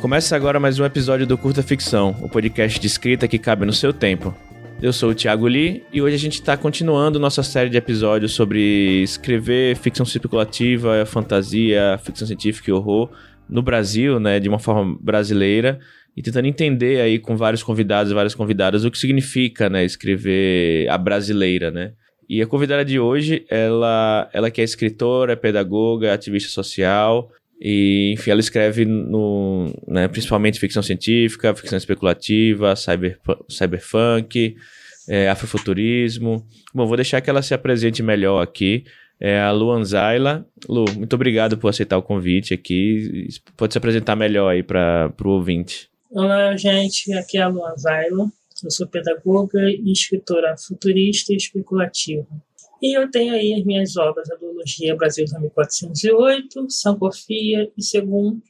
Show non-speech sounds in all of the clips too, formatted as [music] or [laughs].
Começa agora mais um episódio do Curta Ficção, o podcast de escrita que cabe no seu tempo. Eu sou o Thiago Lee e hoje a gente está continuando nossa série de episódios sobre escrever ficção especulativa, fantasia, ficção científica e horror no Brasil, né, de uma forma brasileira e tentando entender aí com vários convidados e várias convidadas o que significa, né, escrever a brasileira, né? E a convidada de hoje, ela, ela que é escritora, é pedagoga, ativista social, e, enfim, ela escreve no, né, principalmente ficção científica, ficção especulativa, cyber, cyberpunk, é, afrofuturismo. Bom, vou deixar que ela se apresente melhor aqui. É a Lu Anzaila. Lu, muito obrigado por aceitar o convite aqui. Pode se apresentar melhor aí para o ouvinte. Olá, gente. Aqui é a Lu Anzaila. Eu sou pedagoga e escritora futurista e especulativa. E eu tenho aí as minhas obras, a Duologia Brasil 1408, Sancofia e Segum,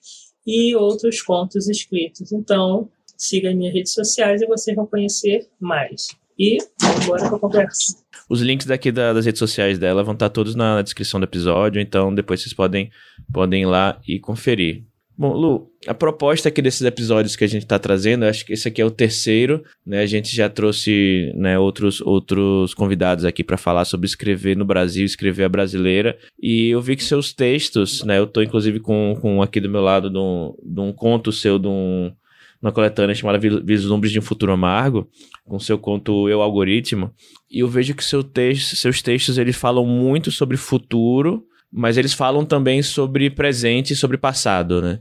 e outros contos escritos. Então, siga as minhas redes sociais e vocês vão conhecer mais. E para a conversa. Os links daqui da, das redes sociais dela vão estar todos na descrição do episódio, então depois vocês podem, podem ir lá e conferir. Bom, Lu, a proposta aqui desses episódios que a gente está trazendo, acho que esse aqui é o terceiro, né? A gente já trouxe né, outros, outros convidados aqui para falar sobre escrever no Brasil, escrever a brasileira. E eu vi que seus textos, né? Eu estou inclusive com, com aqui do meu lado de um, de um conto seu de um, uma coletânea chamada Vislumbres de um Futuro Amargo, com seu conto Eu Algoritmo, e eu vejo que seu texto, seus textos eles falam muito sobre futuro, mas eles falam também sobre presente e sobre passado, né?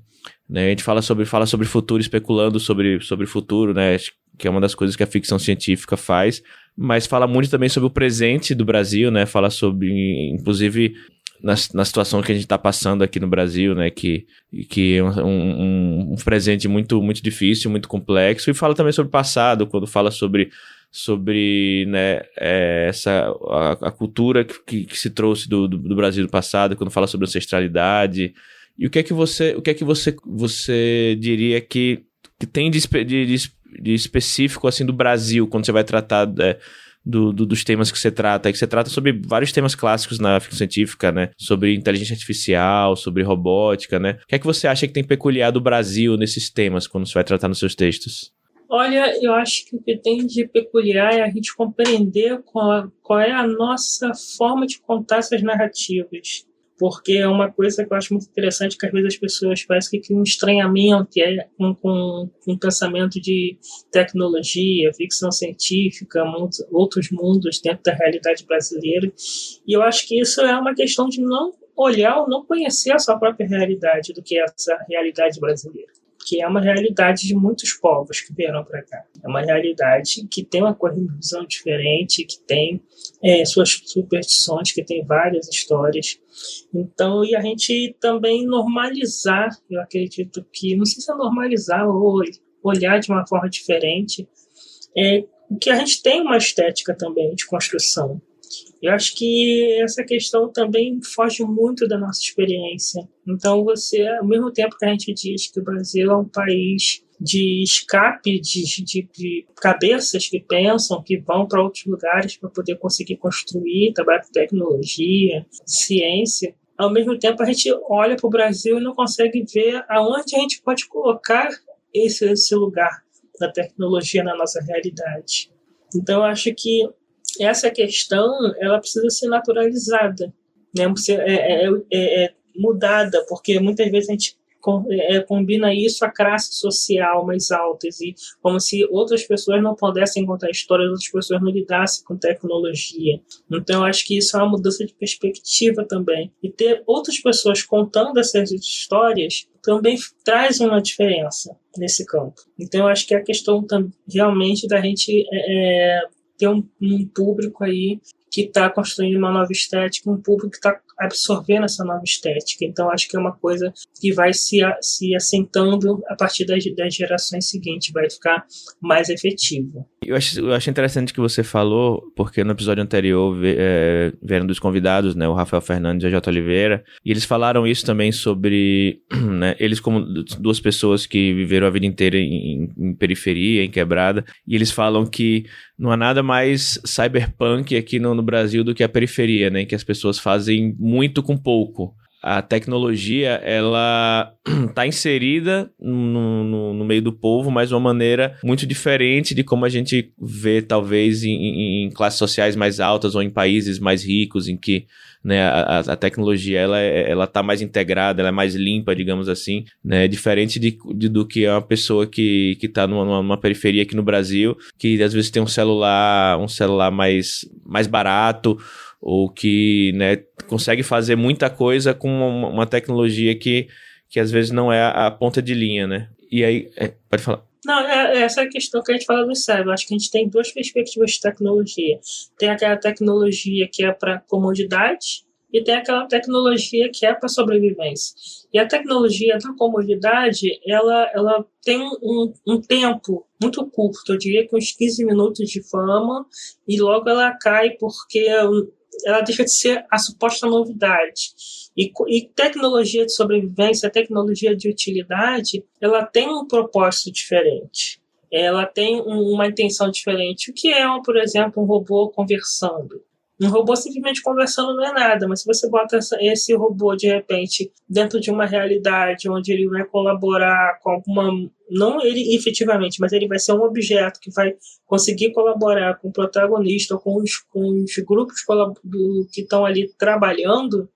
Né? A gente fala sobre, fala sobre futuro, especulando sobre, sobre futuro, né? Que é uma das coisas que a ficção científica faz. Mas fala muito também sobre o presente do Brasil, né? Fala sobre, inclusive, na, na situação que a gente está passando aqui no Brasil, né? Que, que é um, um, um, presente muito, muito difícil, muito complexo. E fala também sobre o passado, quando fala sobre sobre né, é, essa a, a cultura que, que, que, se trouxe do, do, do Brasil do passado, quando fala sobre ancestralidade, e o que é que você, o que é que você, você diria que, que tem de, de, de específico assim do Brasil quando você vai tratar é, do, do, dos temas que você trata? É que você trata sobre vários temas clássicos na ficção científica, né? Sobre inteligência artificial, sobre robótica, né? O que é que você acha que tem peculiar do Brasil nesses temas quando você vai tratar nos seus textos? Olha, eu acho que o que tem de peculiar é a gente compreender qual, qual é a nossa forma de contar essas narrativas porque é uma coisa que eu acho muito interessante que às vezes as pessoas parecem que criam um estranhamento é, com, com, com um pensamento de tecnologia, ficção científica, muitos, outros mundos dentro da realidade brasileira. E eu acho que isso é uma questão de não olhar ou não conhecer a sua própria realidade do que é essa realidade brasileira que é uma realidade de muitos povos que vieram para cá. É uma realidade que tem uma visão diferente, que tem é, suas superstições, que tem várias histórias. Então, e a gente também normalizar, eu acredito que, não sei se é normalizar ou olhar de uma forma diferente, é que a gente tem uma estética também de construção. Eu acho que essa questão também foge muito da nossa experiência. Então, você, ao mesmo tempo que a gente diz que o Brasil é um país de escape de, de, de cabeças que pensam, que vão para outros lugares para poder conseguir construir, trabalhar com tecnologia, ciência, ao mesmo tempo a gente olha para o Brasil e não consegue ver aonde a gente pode colocar esse, esse lugar da tecnologia na nossa realidade. Então, eu acho que essa questão ela precisa ser naturalizada, né? É, é, é, é mudada, porque muitas vezes a gente é, combina isso a classe social mais altas e como se outras pessoas não pudessem contar histórias, outras pessoas não lidassem com tecnologia. Então, eu acho que isso é uma mudança de perspectiva também. E ter outras pessoas contando essas histórias também traz uma diferença nesse campo. Então, eu acho que é a questão realmente da gente é, ter um, um público aí que está construindo uma nova estética, um público que está absorvendo essa nova estética. Então, acho que é uma coisa que vai se, se assentando a partir das, das gerações seguintes, vai ficar mais efetivo. Eu acho, eu acho interessante que você falou, porque no episódio anterior é, vieram dos convidados, né, o Rafael Fernandes e a J. Oliveira, e eles falaram isso também sobre, [clears throat] né, eles como duas pessoas que viveram a vida inteira em, em periferia, em quebrada, e eles falam que não há nada mais cyberpunk aqui no, no Brasil do que a periferia, né, que as pessoas fazem muito com pouco. a tecnologia ela está [clears throat] inserida no, no, no, meio do povo, mas de uma maneira muito diferente de como a gente vê, talvez, em, em classes sociais mais altas ou em países mais ricos, em que né, a, a tecnologia ela, ela tá mais integrada, ela é mais limpa, digamos assim, né, diferente de, de do que uma pessoa que, que tá numa, numa periferia aqui no Brasil, que às vezes tem um celular, um celular mais, mais barato, ou que né, consegue fazer muita coisa com uma, uma, tecnologia que, que às vezes não é a, a ponta de linha, né? E aí, é, pode falar. Não, é, é essa é a questão que a gente fala do cérebro. Acho que a gente tem duas perspectivas de tecnologia. Tem aquela tecnologia que é para comodidade e tem aquela tecnologia que é para sobrevivência. E a tecnologia da comodidade, ela, ela tem um, um, tempo muito curto, eu diria que uns 15 minutos de fama, e logo ela cai porque ela deixa de ser a suposta novidade. E, e, tecnologia de sobrevivência, tecnologia de utilidade, ela tem um propósito diferente. Ela tem um, uma intenção diferente. O que é, por exemplo, um robô conversando? Um robô simplesmente conversando não é nada, mas se você bota esse robô de repente dentro de uma realidade onde ele vai colaborar com alguma. Não ele efetivamente, mas ele vai ser um objeto que vai conseguir colaborar com o protagonista ou com os, com os grupos que estão ali trabalhando,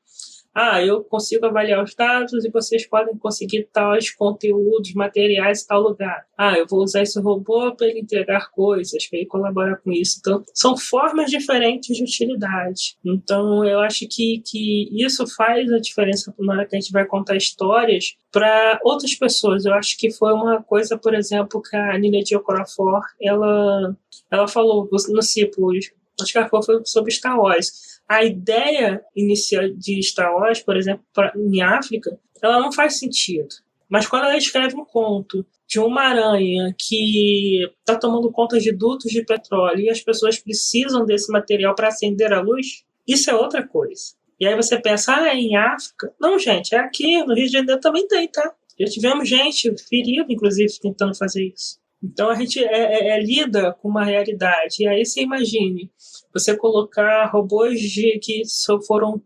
ah, eu consigo avaliar os dados e vocês podem conseguir tais conteúdos, materiais em tal lugar. Ah, eu vou usar esse robô para ele entregar coisas, para ele colaborar com isso. Então, são formas diferentes de utilidade. Então, eu acho que, que isso faz a diferença na hora que a gente vai contar histórias para outras pessoas. Eu acho que foi uma coisa, por exemplo, que a Nina Diocorafor, ela, ela falou no CIPO, que ela falou sobre Star Wars a ideia inicial de Star Wars, por exemplo, pra, em África, ela não faz sentido. Mas quando ela escreve um conto de uma aranha que está tomando conta de dutos de petróleo e as pessoas precisam desse material para acender a luz, isso é outra coisa. E aí você pensa, ah, é em África? Não, gente, é aqui, no Rio de Janeiro também tem, tá? Já tivemos gente ferida, inclusive, tentando fazer isso. Então a gente é, é, é lida com uma realidade. E aí você imagine, você colocar robôs de, que foram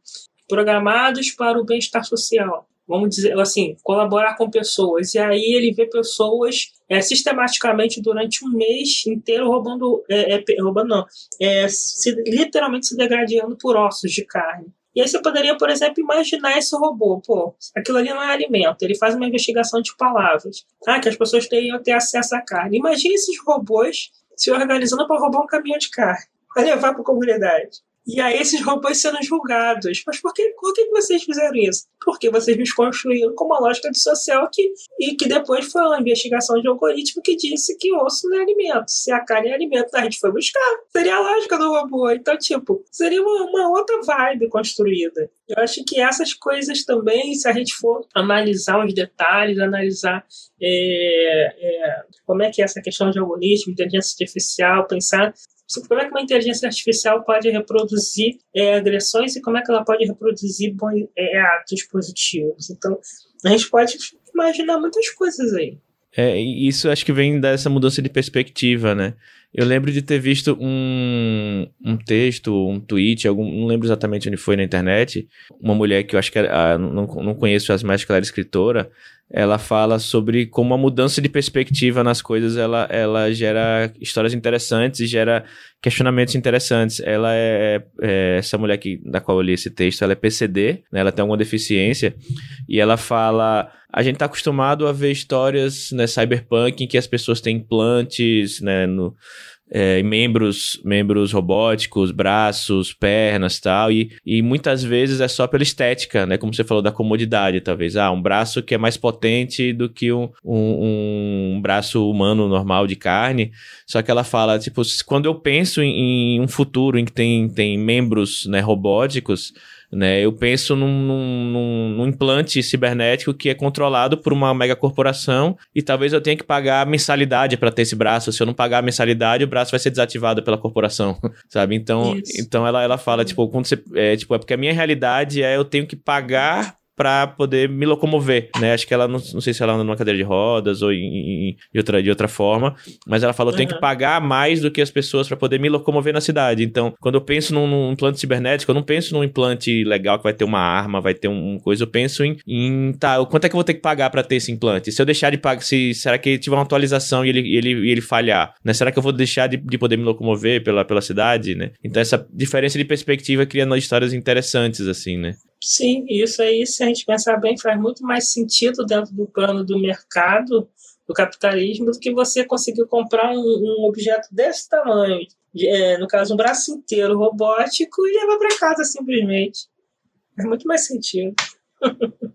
programados para o bem-estar social. Vamos dizer assim, colaborar com pessoas. E aí ele vê pessoas é, sistematicamente durante um mês inteiro roubando, é, é, roubando não, é, se, literalmente se degradando por ossos de carne. E aí você poderia, por exemplo, imaginar esse robô, pô, aquilo ali não é alimento, ele faz uma investigação de palavras, tá? que as pessoas teriam ter acesso à carne. Imagine esses robôs se organizando para roubar um caminhão de carne [laughs] para levar para a comunidade. E aí esses robôs sendo julgados. Mas por que, por que vocês fizeram isso? Porque vocês me construíram com uma lógica social que, e que depois foi uma investigação de algoritmo que disse que osso não é alimento. Se a carne é alimento, a gente foi buscar. Seria a lógica do robô. Então, tipo, seria uma, uma outra vibe construída. Eu acho que essas coisas também, se a gente for analisar os detalhes, analisar é, é, como é que é essa questão de algoritmo, inteligência artificial, pensar como é que uma inteligência artificial pode reproduzir é, agressões e como é que ela pode reproduzir bons, é, atos positivos. Então, a gente pode imaginar muitas coisas aí. É, isso acho que vem dessa mudança de perspectiva, né? Eu lembro de ter visto um, um texto, um tweet, algum, não lembro exatamente onde foi na internet, uma mulher que eu acho que era, ah, não, não conheço as mais que ela era escritora, ela fala sobre como a mudança de perspectiva nas coisas ela, ela gera histórias interessantes e gera questionamentos interessantes. Ela é, é essa mulher que, da qual eu li esse texto, ela é PCD, né, ela tem alguma deficiência e ela fala a gente está acostumado a ver histórias né, cyberpunk em que as pessoas têm implantes né, no, é, membros, membros robóticos, braços, pernas tal, e, e muitas vezes é só pela estética, né? Como você falou da comodidade, talvez. Ah, um braço que é mais potente do que um, um, um braço humano normal de carne. Só que ela fala, tipo, quando eu penso em, em um futuro em que tem, tem membros né, robóticos, né? Eu penso num, num, num, implante cibernético que é controlado por uma mega corporação e talvez eu tenha que pagar mensalidade para ter esse braço. Se eu não pagar a mensalidade, o braço vai ser desativado pela corporação, [laughs] sabe? Então, então ela, ela fala, tipo, quando você, é, tipo, é porque a minha realidade é eu tenho que pagar para poder me locomover, né? Acho que ela, não, não sei se ela anda numa cadeira de rodas ou em, em, em outra, de outra forma, mas ela falou, uhum. tem que pagar mais do que as pessoas para poder me locomover na cidade. Então, quando eu penso num, num, implante cibernético, eu não penso num implante legal que vai ter uma arma, vai ter um, um coisa, eu penso em, em, tá, quanto é que eu vou ter que pagar para ter esse implante? Se eu deixar de pagar, se, será que tiver uma atualização e ele, ele, ele falhar, né? Será que eu vou deixar de, de poder me locomover pela, pela cidade, né? Então, essa diferença de perspectiva criando histórias interessantes, assim, né? Sim, isso aí, se a gente pensar bem, faz muito mais sentido dentro do plano do mercado, do capitalismo, do que você conseguir comprar um, um objeto desse tamanho, é, no caso, um braço inteiro robótico, e levar para casa simplesmente. Faz muito mais sentido.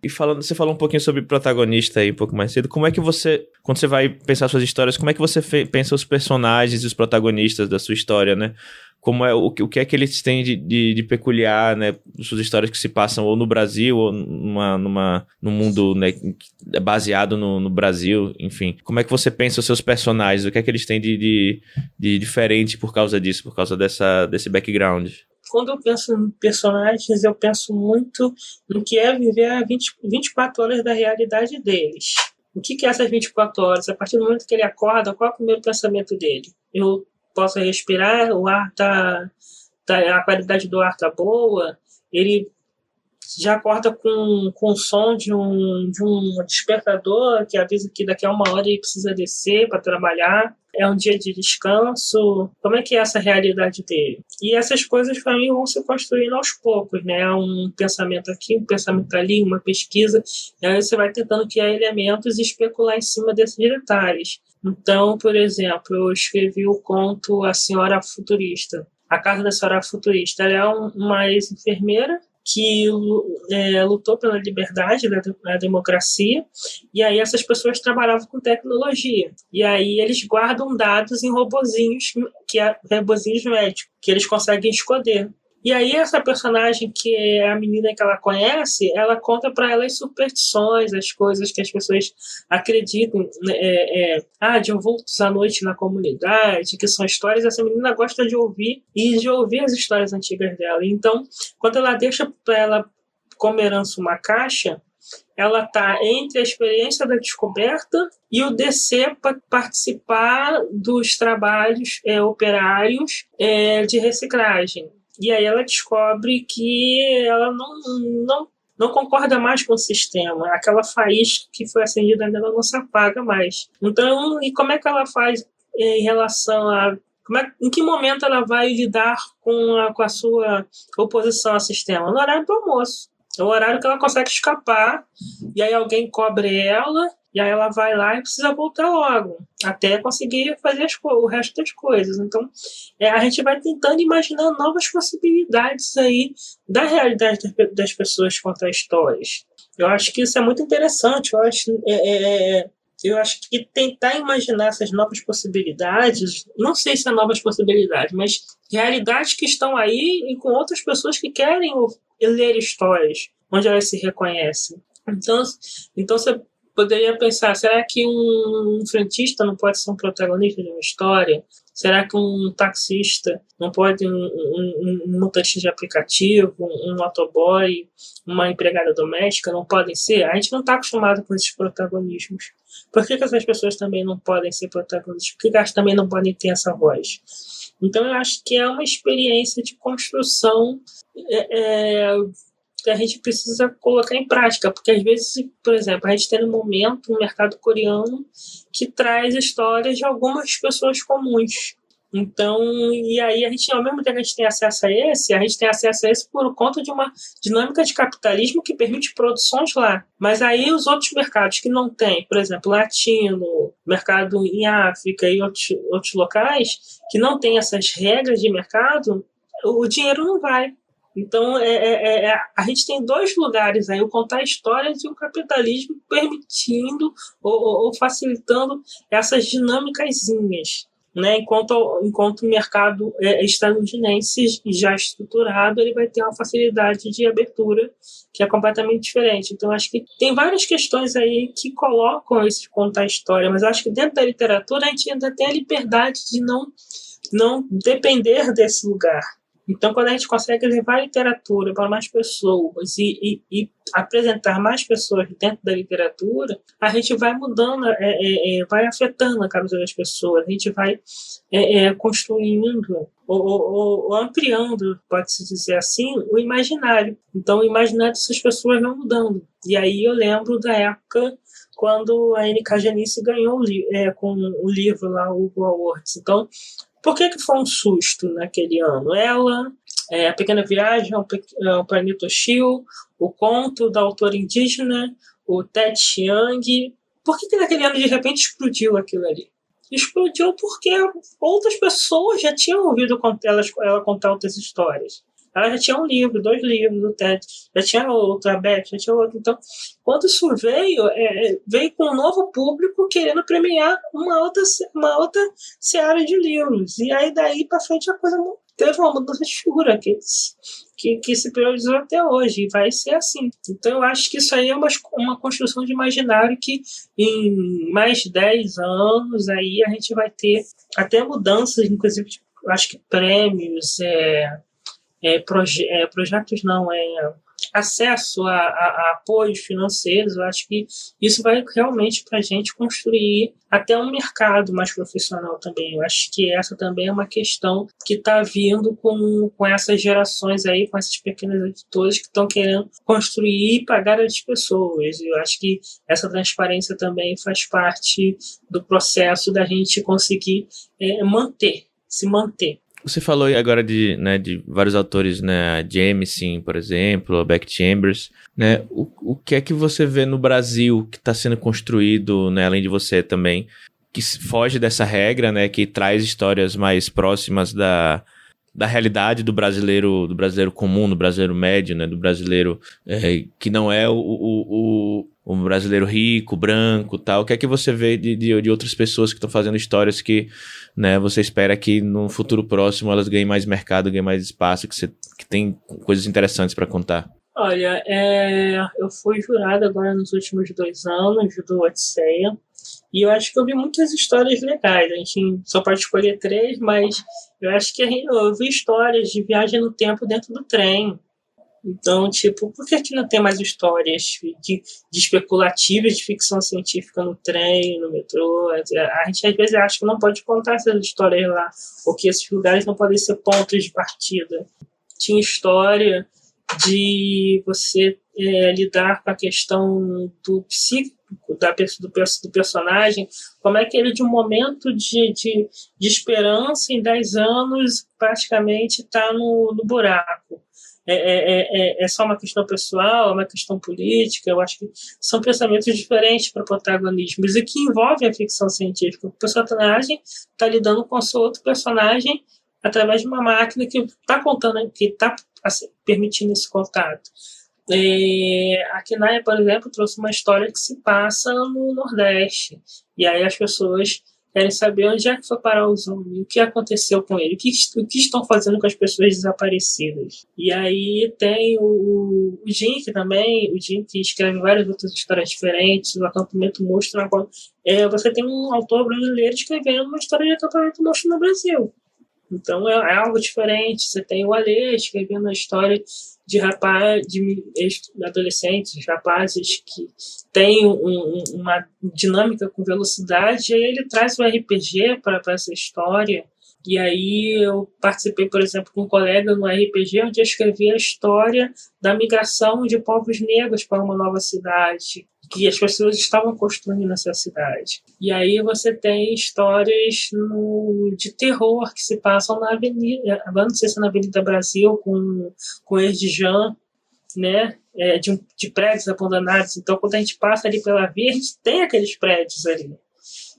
e falando, você falou um pouquinho sobre protagonista aí um pouco mais cedo. Como é que você, quando você vai pensar suas histórias, como é que você pensa os personagens e os protagonistas da sua história, né? Como é o, o que é que eles têm de, de, de, peculiar, né? Suas histórias que se passam ou no Brasil ou numa, numa, num mundo né, é baseado no, no Brasil, enfim. Como é que você pensa os seus personagens? O que é que eles têm de, de, de diferente por causa disso, por causa dessa, desse background? Quando eu penso em personagens, eu penso muito no que é viver a 20, 24 horas da realidade deles. O que, que é essas 24 horas? A partir do momento que ele acorda, qual é o primeiro pensamento dele? Eu possa respirar, o ar tá, tá a qualidade do ar tá boa, ele já acorda com, com o som de um, de um despertador que avisa que daqui a uma hora ele precisa descer para trabalhar. É um dia de descanso. Como é que é essa realidade dele? E essas coisas para mim vão se construindo aos poucos, né? Um pensamento aqui, um pensamento ali, uma pesquisa. E aí você vai tentando criar elementos e especular em cima desses detalhes. Então, por exemplo, eu escrevi o conto A Senhora Futurista. A Casa da Senhora Futurista. Ela é uma ex-enfermeira que é, lutou pela liberdade da, da, democracia, e aí essas pessoas trabalhavam com tecnologia. E aí eles guardam dados em robozinhos, que é robozinhos médicos, que eles conseguem esconder. E aí essa personagem que é a menina que ela conhece, ela conta para ela as superstições, as coisas que as pessoas acreditam, né, é, é, ah, de vultos à noite na comunidade, que são histórias. Essa menina gosta de ouvir e de ouvir as histórias antigas dela. Então, quando ela deixa para ela como herança uma caixa, ela está entre a experiência da descoberta e o descer para participar dos trabalhos é, operários é, de reciclagem. E aí ela descobre que ela não, não, não concorda mais com o sistema. Aquela faísca que foi acendida nela não se apaga mais. Então, e como é que ela faz em relação a é, em que momento ela vai lidar com a, com a sua oposição ao sistema? No horário do almoço. É o horário que ela consegue escapar, e aí alguém cobre ela, e aí ela vai lá e precisa voltar logo, até conseguir fazer o resto das coisas. Então, é, a gente vai tentando imaginar novas possibilidades aí da realidade das pessoas a histórias. Eu acho que isso é muito interessante. Eu acho, é, é, é, eu acho que tentar imaginar essas novas possibilidades, não sei se é novas possibilidades, mas realidades que estão aí e com outras pessoas que querem ler histórias onde elas se reconhecem. Então, então você poderia pensar, será que um frentista não pode ser um protagonista de uma história? Será que um taxista não pode, um, um, um motorista de aplicativo, um, motoboy, uma empregada doméstica não podem ser? A gente não está acostumado com esses protagonismos. Por que, que essas pessoas também não podem ser protagonistas? Por que, que elas também não podem ter essa voz? Então, eu acho que é uma experiência de construção é, é, que a gente precisa colocar em prática, porque às vezes, por exemplo, a gente tem no momento um mercado coreano que traz histórias de algumas pessoas comuns. Então, e aí a gente, ao mesmo tempo que a gente tem acesso a esse, a gente tem acesso a esse por conta de uma dinâmica de capitalismo que permite produções lá. Mas aí os outros mercados que não tem, por exemplo, latino, mercado em África e outros, outros locais, que não tem essas regras de mercado, o dinheiro não vai. Então, é, é, é, é, a gente tem dois lugares aí, o contar histórias e o capitalismo permitindo ou, ou facilitando essas dinâmicas. Né? Enquanto, enquanto o mercado é, estadunidense já estruturado, ele vai ter uma facilidade de abertura que é completamente diferente. Então, acho que tem várias questões aí que colocam esse contar história, mas acho que dentro da literatura a gente ainda tem a liberdade de não, não depender desse lugar Então, quando a gente consegue levar a literatura para mais pessoas e, e, e apresentar mais pessoas dentro da literatura, a gente vai mudando, é, é, é, vai afetando a cabeça das pessoas, a gente vai é, é, construindo ou, ou, ou, ampliando, pode-se dizer assim, o imaginário. Então, o imaginário dessas pessoas vai mudando. E aí eu lembro da época quando a N.K. Janice ganhou é, com o livro lá, o Hugo Awards. Então, por que, que foi um susto naquele ano? Ela, é, A Pequena Viagem ao, é, ao Planeta Hostil, o conto da autora indígena, o Ted Chiang. Por que, que naquele ano de repente explodiu aquilo ali? Explodiu porque outras pessoas já tinham ouvido ela contar outras histórias. Ela já tinha um livro, dois livros do TED, já tinha outro, a Beth, já tinha outro. Então, quando isso veio, é, veio com um novo público querendo premiar uma outra, uma outra seara de livros. E aí, daí para frente, a coisa teve uma mudança de figura que, que, que se priorizou até hoje, e vai ser assim. Então, eu acho que isso aí é uma, uma construção de imaginário que em mais de 10 anos aí a gente vai ter até mudanças, inclusive, acho que prêmios, é, é, proje é, projetos não, é acesso a, a, a, apoios financeiros, eu acho que isso vai realmente para a gente construir até um mercado mais profissional também. Eu acho que essa também é uma questão que está vindo com, com essas gerações aí, com esses pequenos editores que estão querendo construir e pagar as pessoas. Eu acho que essa transparência também faz parte do processo da gente conseguir é, manter, se manter. Você falou agora de, né, de vários autores, né, Jameson, por exemplo, Beck Chambers, né, o, o que é que você vê no Brasil que está sendo construído, né, além de você também, que foge dessa regra, né, que traz histórias mais próximas da, da realidade do brasileiro, do brasileiro comum, do brasileiro médio, né, do brasileiro é, que não é o, o, o, o, brasileiro rico, branco, tal. O que é que você vê de, de, de outras pessoas que estão fazendo histórias que né? Você espera que no futuro próximo elas ganhem mais mercado, ganhem mais espaço, que, você, que tem coisas interessantes para contar. Olha, é, eu fui jurado agora nos últimos dois anos do Odisseia. E eu acho que eu vi muitas histórias legais. A gente só pode escolher três, mas eu acho que eu vi histórias de viagem no tempo dentro do trem. Então, tipo, por que, que não tem mais histórias de, de especulativas de ficção científica no trem, no metrô? A gente às vezes acha que não pode contar essas histórias lá, porque esses lugares não podem ser pontos de partida. Tinha história de você é, lidar com a questão do psíquico da, do, do personagem, como é que ele, de um momento de, de, de esperança, em 10 anos, praticamente está no, no buraco é, é, é, é só uma questão pessoal, é uma questão política. Eu acho que são pensamentos diferentes para protagonismos e que envolvem a ficção científica. O personagem está lidando com o seu outro personagem através de uma máquina que está contando, que está assim, permitindo esse contato. É, a Kinaya, por exemplo, trouxe uma história que se passa no Nordeste. E aí as pessoas querem saber onde é que foi parar o Zombie, o que aconteceu com ele, o que, o que estão fazendo com as pessoas desaparecidas. E aí tem o, o Jim, que também, o Jim que escreve várias outras histórias diferentes, o acampamento monstro. É, você tem um autor brasileiro escrevendo uma história de acampamento monstro no Brasil. Então é, é algo diferente. Você tem o Alê escrevendo a história de rapaz, de adolescentes, rapazes que têm um, uma dinâmica com velocidade, aí ele traz o RPG para essa história. E aí eu participei, por exemplo, com um colega no RPG, onde eu escrevi a história da migração de povos negros para uma nova cidade que as pessoas estavam construindo nessa cidade. E aí você tem histórias no, de terror que se passam na Avenida, não sei se é na Avenida Brasil, com, com Erdijan, né? É, de, de prédios abandonados. Então, quando a gente passa ali pela gente tem aqueles prédios ali.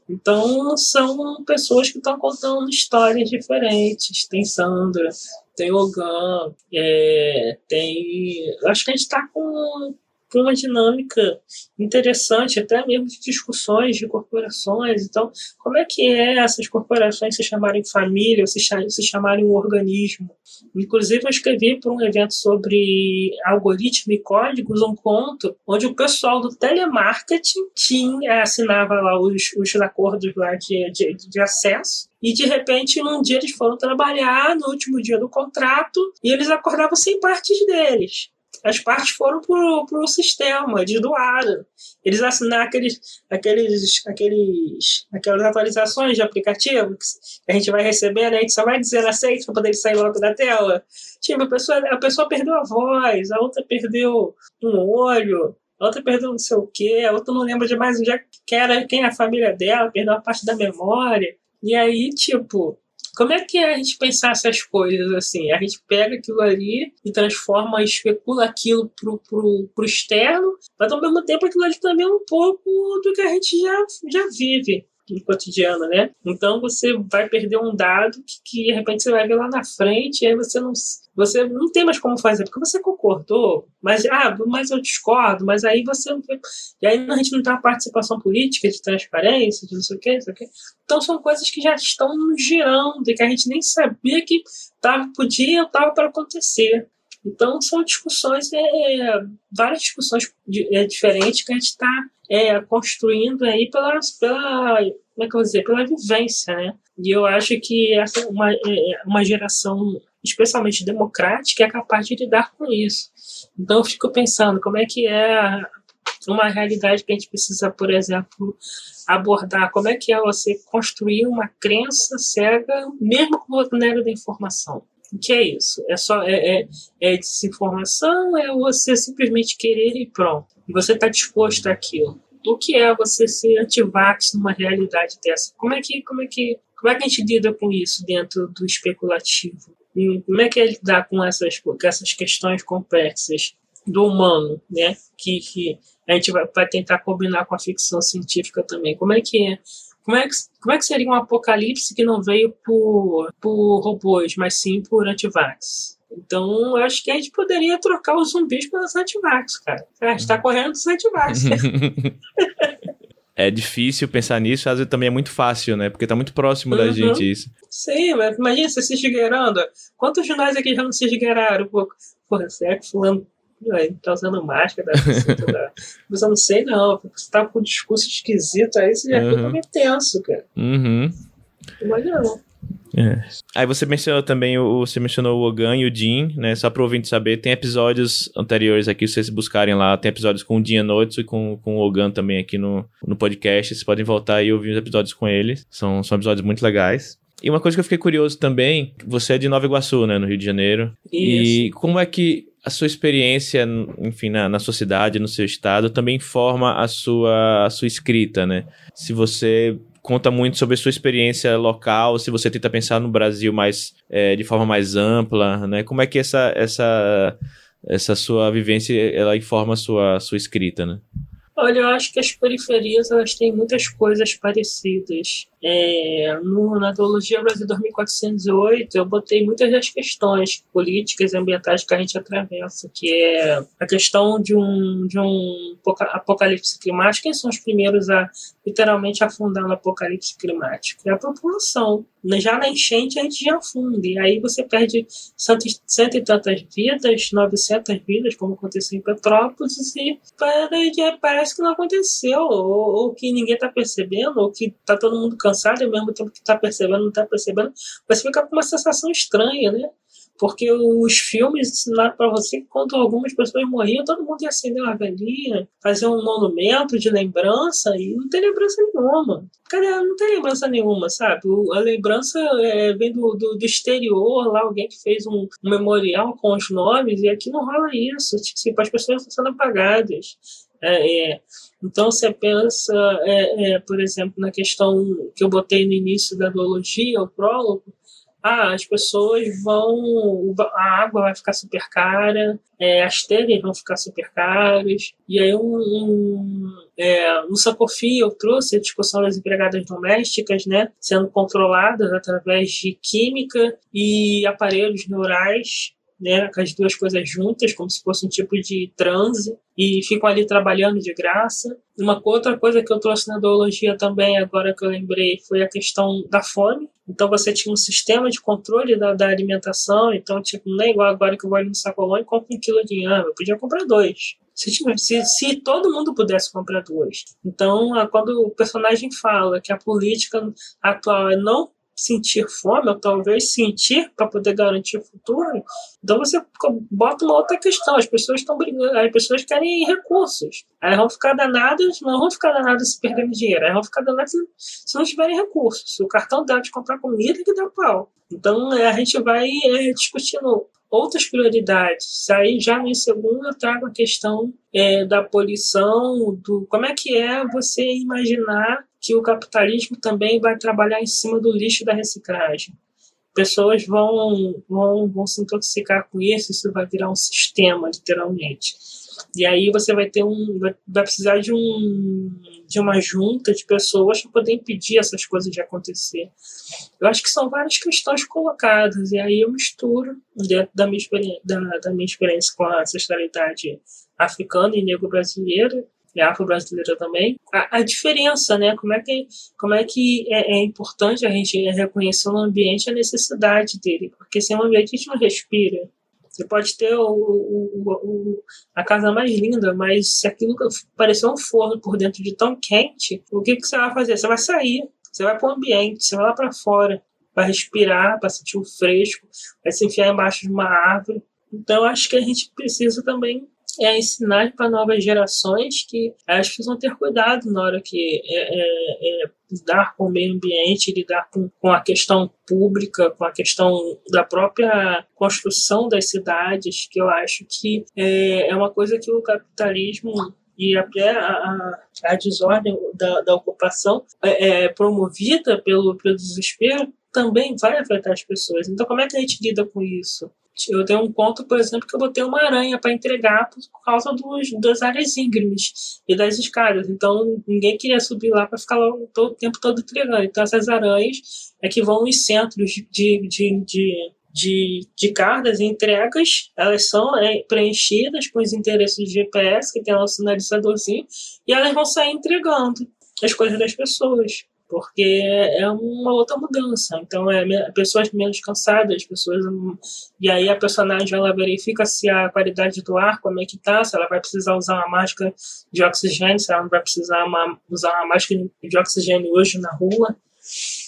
Então, são pessoas que estão contando histórias diferentes. Tem Sandra, tem Ogan, é, tem. Acho que a gente está com uma dinâmica interessante, até mesmo de discussões de corporações. Então, como é que é essas corporações se chamarem família se, se chamarem um organismo? Inclusive, eu escrevi para um evento sobre algoritmo e códigos um conto onde o pessoal do telemarketing tinha, assinava lá os, os acordos lá de, de, de acesso e de repente, num dia eles foram trabalhar, no último dia do contrato, e eles acordavam sem partes deles as partes foram para o sistema, eles doaram. Eles assinaram aqueles, aqueles, aqueles, aquelas atualizações de aplicativo que a gente vai receber, né? a gente só vai dizer aceito para poder sair logo da tela. Tipo, a pessoa, a pessoa perdeu a voz, a outra perdeu um olho, a outra perdeu não sei o quê, a outra não lembra de mais onde que era, quem é a família dela, perdeu a parte da memória. E aí, tipo, como é que é a gente pensar essas coisas assim? A gente pega aquilo ali e transforma, especula aquilo pro, pro, pro externo, mas ao mesmo tempo aquilo ali também é um pouco do que a gente já, já vive no cotidiano, né? Então você vai perder um dado que, que, de repente você vai ver lá na frente e aí você não você não tem mais como fazer porque você concordou, mas ah, mas eu discordo, mas aí você e aí a gente não tem a participação política de transparência, de não sei o que, não sei o que. Então são coisas que já estão girando e que a gente nem sabia que tava, podia estava para acontecer. Então são discussões, é, várias discussões é, diferentes que a gente está é, construindo aí pela, pela, como é que eu vou dizer, pela vivência, né? E eu acho que essa é uma, é, uma geração especialmente democrática é capaz de lidar com isso. Então eu fico pensando como é que é uma realidade que a gente precisa, por exemplo, abordar, como é que é você construir uma crença cega, mesmo com o maneira da informação. O que é isso? É só é, é, é desinformação? É você simplesmente querer e pronto? E você está disposto àquilo? O que é você ser antivax numa realidade dessa? Como é que como é que como é que a gente lida com isso dentro do especulativo? como é que é lidar com essas com essas questões complexas do humano, né? Que, que a gente vai, vai tentar combinar com a ficção científica também. Como é que é como é, que, como é que seria um apocalipse que não veio por, por robôs, mas sim por antivax? Então, eu acho que a gente poderia trocar os zumbis pelos antivax, cara. A gente tá correndo dos antivax. [laughs] é difícil pensar nisso, às vezes também é muito fácil, né? Porque tá muito próximo uhum. da gente isso. Sim, mas imagina você se esgueirando. Quantos de nós aqui já não se esgueiraram? Porra, será que fulano tá usando máscara, tá, [laughs] mas eu não sei não, você tá com um discurso esquisito aí, você já uhum. fica meio tenso, cara. Uhum. Mas não. É. Aí você mencionou também o, você mencionou o Ogan e o Jin, né? Só para ouvinte saber, tem episódios anteriores aqui, se vocês buscarem lá, tem episódios com o Jin Anotsu e com, com o Ogan também aqui no, no podcast. Vocês podem voltar e ouvir os episódios com eles. São, são episódios muito legais. E uma coisa que eu fiquei curioso também, você é de Nova Iguaçu, né, no Rio de Janeiro. Isso. E como é que a sua experiência, enfim, na, na sua cidade, no seu estado, também forma a sua, a sua escrita, né? Se você conta muito sobre a sua experiência local, se você tenta pensar no Brasil mais é, de forma mais ampla, né? Como é que essa, essa, essa sua vivência ela informa a sua, sua escrita, né? Olha, eu acho que as periferias elas têm muitas coisas parecidas. É, no, na Teologia Brasil 2408, eu botei muitas das questões políticas e ambientais que a gente atravessa, que é a questão de um, de um apocalipse climático. Quem são os primeiros a literalmente afundar no apocalipse climático? É a população. Já na enchente a gente já afunda, e aí você perde cento, cento e tantas vidas, 900 vidas, como aconteceu em Petrópolis, e parece que não aconteceu, ou, ou que ninguém está percebendo, ou que está todo mundo cansado e ao mesmo tempo que está percebendo, não está percebendo, você fica com uma sensação estranha, né? Porque os filmes ensinaram para você que quando algumas pessoas morriam, todo mundo ia acender uma velhinha, fazer um monumento de lembrança e não tem lembrança nenhuma. Cadê? Não tem lembrança nenhuma, sabe? A lembrança é, vem do, do, do, exterior, lá alguém que fez um, um, memorial com os nomes, e aqui não rola isso. Tipo, as pessoas estão sendo apagadas. É, é, então, você pensa, é, é, por exemplo, na questão que eu botei no início da duologia, o prólogo, ah, as pessoas vão. A água vai ficar super cara, é, as telhas vão ficar super caras. E aí, um, um, é, no Sacofi, eu trouxe a discussão das empregadas domésticas, né, sendo controladas através de química e aparelhos neurais né, com as duas coisas juntas, como se fosse um tipo de transe, e ficam ali trabalhando de graça. Uma outra coisa que eu trouxe na ideologia também, agora que eu lembrei, foi a questão da fome. Então você tinha um sistema de controle da, da alimentação, então tipo, não é igual agora que eu vou ali no sacolão e compro um quilo de inhame, eu podia comprar dois. Se, se, se, todo mundo pudesse comprar dois. Então, quando o personagem fala que a política atual é não sentir fome, ou talvez sentir para poder garantir o futuro, então você bota uma outra questão. As pessoas estão brigando, as pessoas querem recursos. Aí vão ficar danadas, não vão ficar danadas se perderem dinheiro, aí vão ficar danadas se não tiverem recursos. Se o cartão dá de comprar comida, que dá pau. Então é, a gente vai é, discutindo outras prioridades. Aí já no segundo eu trago a questão é, da poluição, do como é que é você imaginar que o capitalismo também vai trabalhar em cima do lixo da reciclagem. Pessoas vão, vão, vão se intoxicar com isso, isso vai virar um sistema, literalmente. E aí você vai ter um, vai, precisar de um, de uma junta de pessoas para poder impedir essas coisas de acontecer. Eu acho que são várias questões colocadas e aí eu misturo dentro da minha experiência, da, da minha experiência com a ancestralidade africana e negro-brasileira e afro-brasileira também, a, a, diferença, né? Como é que, como é, que é, é, importante a gente reconhecer no ambiente a necessidade dele, porque sem o ambiente a gente não respira. Você pode ter o, o, o, a casa mais linda, mas se aquilo parecer um forno por dentro de tão quente, o que, que você vai fazer? Você vai sair, você vai para o ambiente, você vai lá para fora, para respirar, para sentir o fresco, vai se enfiar embaixo de uma árvore. Então, acho que a gente precisa também é ensinar para novas gerações que elas precisam ter cuidado na hora que é, é, é, lidar com o meio ambiente, lidar com, com a questão pública, com a questão da própria construção das cidades, que eu acho que é, é uma coisa que o capitalismo e até a, a, a desordem da, da ocupação é, é, promovida pelo, pelo desespero também vai afetar as pessoas. Então, como é que a gente lida com isso? Eu tenho um ponto, por exemplo, que eu botei uma aranha para entregar por, causa dos, das áreas íngremes e das escadas. Então, ninguém queria subir lá para ficar lá todo, o tempo todo entregando. Então, essas aranhas é que vão nos centros de, de, de, de, de cargas e entregas, elas são é, preenchidas com os endereços de GPS, que tem lá o sinalizadorzinho, e elas vão sair entregando as coisas das pessoas porque é uma outra mudança. Então, é pessoas menos cansadas, pessoas. E aí a personagem ela verifica se a qualidade do ar, como é que tá, se ela vai precisar usar uma máscara de oxigênio, se ela não vai precisar uma, usar uma máscara de oxigênio hoje na rua.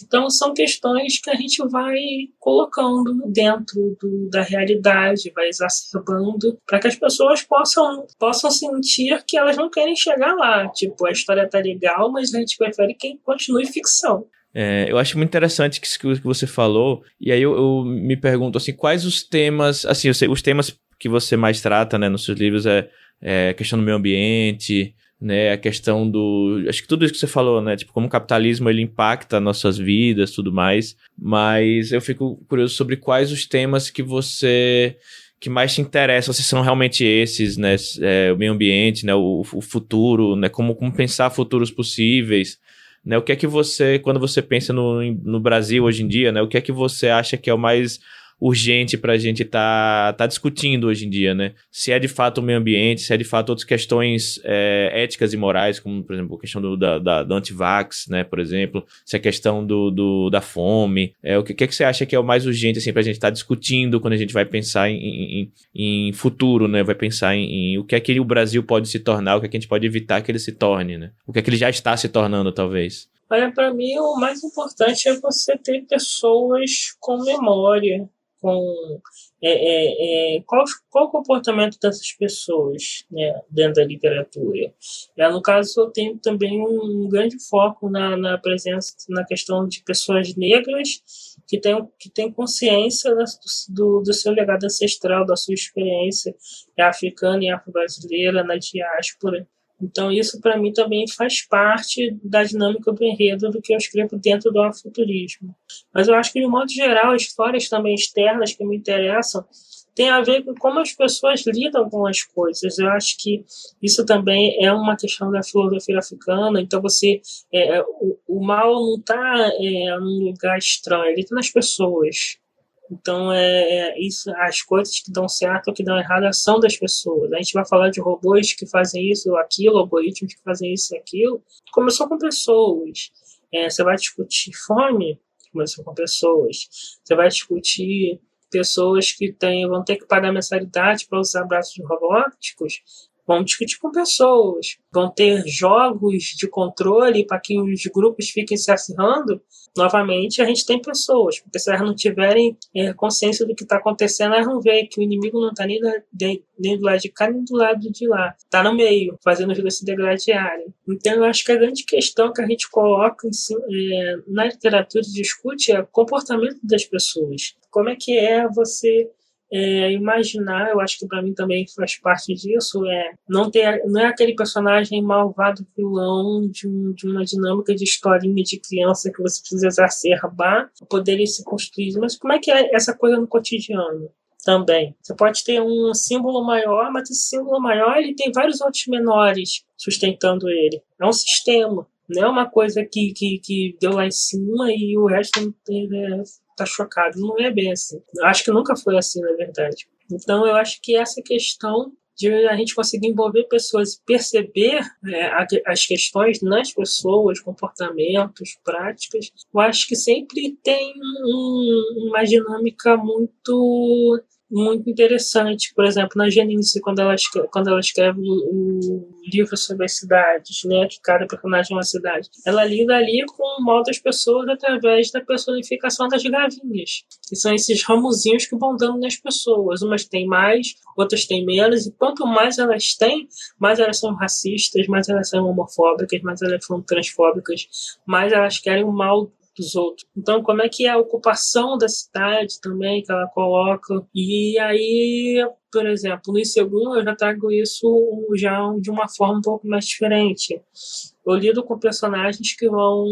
Então, são questões que a gente vai colocando dentro do, da realidade, vai exacerbando, para que as pessoas possam, possam sentir que elas não querem chegar lá. Tipo, a história tá legal, mas a gente prefere que continue ficção. É, eu acho muito interessante que, que você falou, e aí eu, eu, me pergunto assim, quais os temas, assim, sei, os temas que você mais trata, né, nos seus livros é, é questão do meio ambiente, né? A questão do. Acho que tudo isso que você falou, né? Tipo, como o capitalismo ele impacta nossas vidas tudo mais. Mas eu fico curioso sobre quais os temas que você que mais te interessam, se são realmente esses, né? É, o meio ambiente, né? O, o futuro, né? Como, como pensar futuros possíveis. Né, o que é que você, quando você pensa no, no Brasil hoje em dia, né, o que é que você acha que é o mais urgente para a gente estar tá, tá discutindo hoje em dia, né? Se é de fato o meio ambiente, se é de fato outras questões é, éticas e morais, como, por exemplo, a questão do, da, da, do antivax, né, por exemplo, se é a questão do, do, da fome. É, o que, que, é que você acha que é o mais urgente, assim, para a gente estar tá discutindo quando a gente vai pensar em, em, em futuro, né? Vai pensar em, em, o que é que o Brasil pode se tornar, o que é que a gente pode evitar que ele se torne, né? O que é que ele já está se tornando, talvez. Olha, para mim, o mais importante é você ter pessoas com memória, com é, é, é, qual, qual o comportamento dessas pessoas né, dentro da literatura. É, no caso, eu tenho também um, grande foco na, na, presença, na questão de pessoas negras que têm, que têm consciência do, do seu legado ancestral, da sua experiência africana e afro-brasileira na diáspora. Então, isso para mim também faz parte da dinâmica do enredo do que eu escrevo dentro do afuturismo. Mas eu acho que, de modo geral, histórias também externas que me interessam tem a ver com como as pessoas lidam com as coisas. Eu acho que isso também é uma questão da filosofia africana. Então, você é, é o, o, mal não está é, num lugar estranho, ele está nas pessoas. Então, é, é, isso, as coisas que dão certo ou que dão errado são das pessoas. A gente vai falar de robôs que fazem isso ou aquilo, algoritmos que fazem isso e aquilo. Começou com pessoas. É, você vai discutir fome, começou com pessoas. Você vai discutir pessoas que têm, vão ter que pagar mensalidade para usar braços robóticos, vão discutir com pessoas, vão ter jogos de controle para que os grupos fiquem se acirrando. Novamente, a gente tem pessoas, porque se elas não tiverem é, consciência do que está acontecendo, elas vão ver que o inimigo não está nem, nem, do lado de cá, nem do lado de lá. Está no meio, fazendo os dois se degradearem. Então, eu acho que a grande questão que a gente coloca é, na literatura e discute é o comportamento das pessoas. Como é que é você é, imaginar, eu acho que para mim também faz parte disso, é não ter, não é aquele personagem malvado vilão de, um, de uma dinâmica de historinha de criança que você precisa exacerbar para poder se construir. Mas como é que é essa coisa no cotidiano? Também. Você pode ter um símbolo maior, mas esse símbolo maior ele tem vários outros menores sustentando ele. É um sistema. Não é uma coisa que, que, que deu lá em cima e o resto não é, tá chocado. Não é bem assim. Eu acho que nunca foi assim, na verdade. Então, eu acho que essa questão de a gente conseguir envolver pessoas perceber é, as questões nas pessoas, comportamentos, práticas, eu acho que sempre tem um, uma dinâmica muito muito interessante. Por exemplo, na Genice, quando ela escreve, quando ela escreve o, livro sobre as cidades, né, que cada personagem é uma cidade, ela lida ali com o modo das pessoas através da personificação das gavinhas, que são esses ramozinhos que vão dando nas pessoas. Umas têm mais, outras têm menos, e quanto mais elas têm, mais elas são racistas, mais elas são homofóbicas, mais elas são transfóbicas, mais elas querem o mal dos outros. Então, como é que é a ocupação da cidade também que ela coloca? E aí, por exemplo, no segundo eu já trago isso já de uma forma um pouco mais diferente. Eu lido com personagens que vão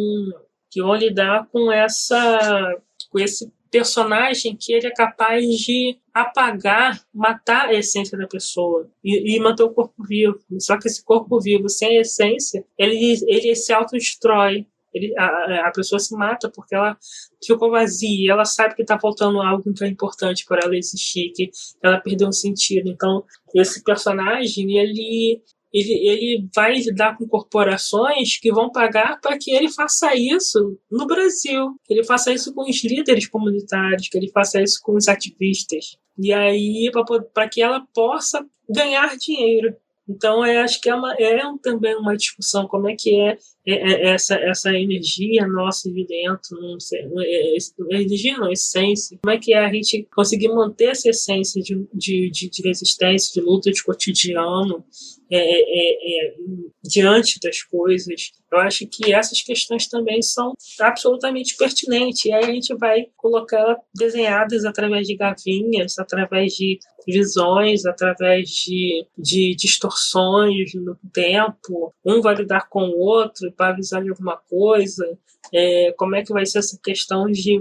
que vão lidar com essa com esse personagem que ele é capaz de apagar, matar a essência da pessoa e, e, manter o corpo vivo. Só que esse corpo vivo sem essência, ele, ele se autodestrói ele, a, a pessoa se mata porque ela ficou vazia, ela sabe que está faltando algo que é importante para ela existir, que ela perdeu um sentido. Então, esse personagem, ele, ele, ele vai lidar com corporações que vão pagar para que ele faça isso no Brasil, que ele faça isso com os líderes comunitários, que ele faça isso com os ativistas. E aí, para que ela possa ganhar dinheiro. Então, eu acho que é, uma, é também uma discussão como é que é, é, é essa, essa energia nossa de dentro, não sei, é, é, energia não, essência, como é que é a gente conseguir manter essa essência de, de, de, de resistência, de luta de cotidiano, é, é, é, diante das coisas. Eu acho que essas questões também são absolutamente pertinentes. E aí a gente vai colocar desenhadas através de gavinhas, através de visões, através de, de distorções no tempo. Um vai lidar com o outro para avisar de alguma coisa. É, como é que vai ser essa questão de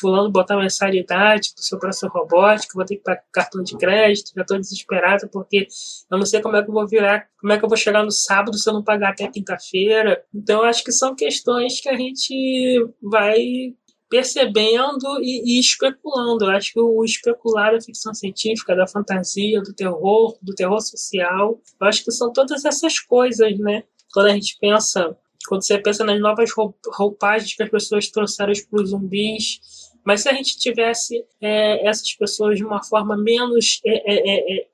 fulano botar mensalidade do seu próximo robótico, vou ter que pagar cartão de crédito, já estou desesperado porque eu não sei como é que eu vou virar, como é que eu vou chegar no sábado se eu não pagar até quinta-feira. Então, acho que são questões que a gente vai percebendo e, e, especulando. Eu acho que o especular da ficção científica, da fantasia, do terror, do terror social, eu acho que são todas essas coisas, né? Quando a gente pensa, quando você pensa nas novas roupagens que as pessoas trouxeram para os zumbis, mas se a gente tivesse é, essas pessoas de uma forma menos é, é, é, é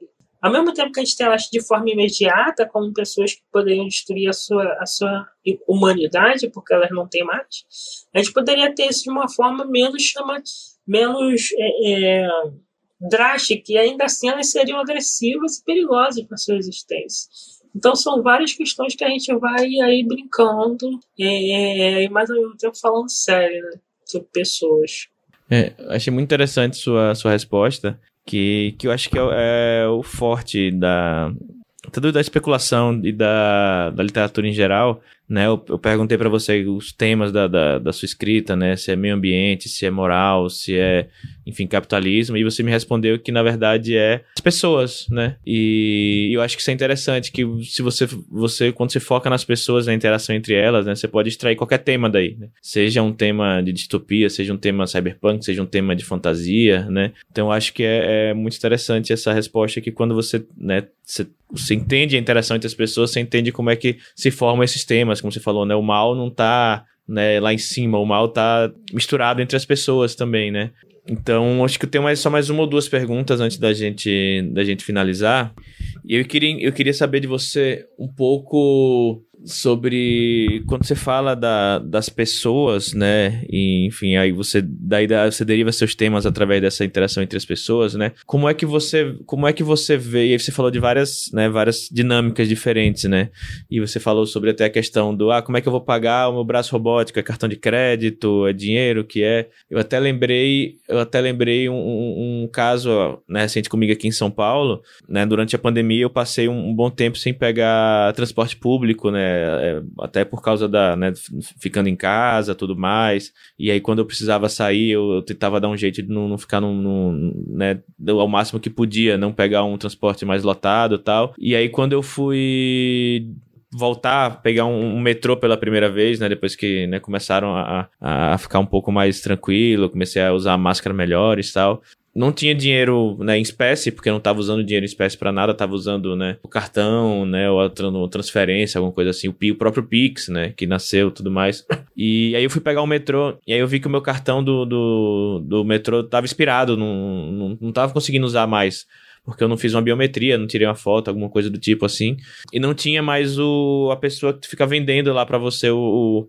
ao mesmo tempo que a gente tem elas de forma imediata, como pessoas que poderiam destruir a sua, a sua humanidade, porque elas não têm mais, a gente poderia ter isso de uma forma menos, chama, menos é, drástica, e ainda assim elas seriam agressivas e perigosas para sua existência. Então são várias questões que a gente vai aí brincando, é, mas ao mesmo tempo falando sério, né, sobre pessoas. É, achei muito interessante sua, sua resposta que, que eu acho que é, é o forte da tanto da especulação e da, da literatura em geral, né? Eu, eu perguntei para você os temas da, da, da, sua escrita, né? Se é meio ambiente, se é moral, se é enfim, capitalismo, e você me respondeu que na verdade é as pessoas, né? E eu acho que isso é interessante, que se você, você quando você foca nas pessoas, na interação entre elas, né, você pode extrair qualquer tema daí, né? Seja um tema de distopia, seja um tema cyberpunk, seja um tema de fantasia, né? Então eu acho que é, é muito interessante essa resposta que quando você, né, você, você entende a interação entre as pessoas, você entende como é que se formam esses temas, como você falou, né? O mal não tá né, lá em cima, o mal tá misturado entre as pessoas também, né? Então, acho que eu tenho mais, só mais uma ou duas perguntas antes da gente, da gente finalizar. E eu queria, eu queria saber de você um pouco sobre quando você fala da, das pessoas, né? E, enfim, aí você daí você deriva seus temas através dessa interação entre as pessoas, né? Como é que você como é que você vê? E aí você falou de várias, né, várias dinâmicas diferentes, né? E você falou sobre até a questão do ah, como é que eu vou pagar o meu braço robótico? É cartão de crédito? É dinheiro? que é? Eu até lembrei, eu até lembrei um, um, caso né, recente comigo aqui em São Paulo, né? Durante a pandemia eu passei um, um bom tempo sem pegar transporte público, né? É, até por causa da, né, ficando em casa, tudo mais. E aí quando eu precisava sair, eu, eu tentava dar um jeito de não, não ficar no, né, ao máximo que podia, não pegar um transporte mais lotado, tal. E aí quando eu fui voltar, pegar um, um, metrô pela primeira vez, né? Depois que né, começaram a, a ficar um pouco mais tranquilo, comecei a usar máscara melhores e tal não tinha dinheiro né, em espécie, porque não estava usando dinheiro em espécie para nada, estava usando né, o cartão, né, ou a transferência, alguma coisa assim, o, o próprio Pix, né, que nasceu tudo mais. [laughs] E aí eu fui pegar o metrô, e aí eu vi que o meu cartão do, do, do metrô estava expirado, não, não, não tava conseguindo usar mais porque eu não fiz uma biometria, não tirei uma foto, alguma coisa do tipo assim. E não tinha mais o, a pessoa que fica vendendo lá para você o, o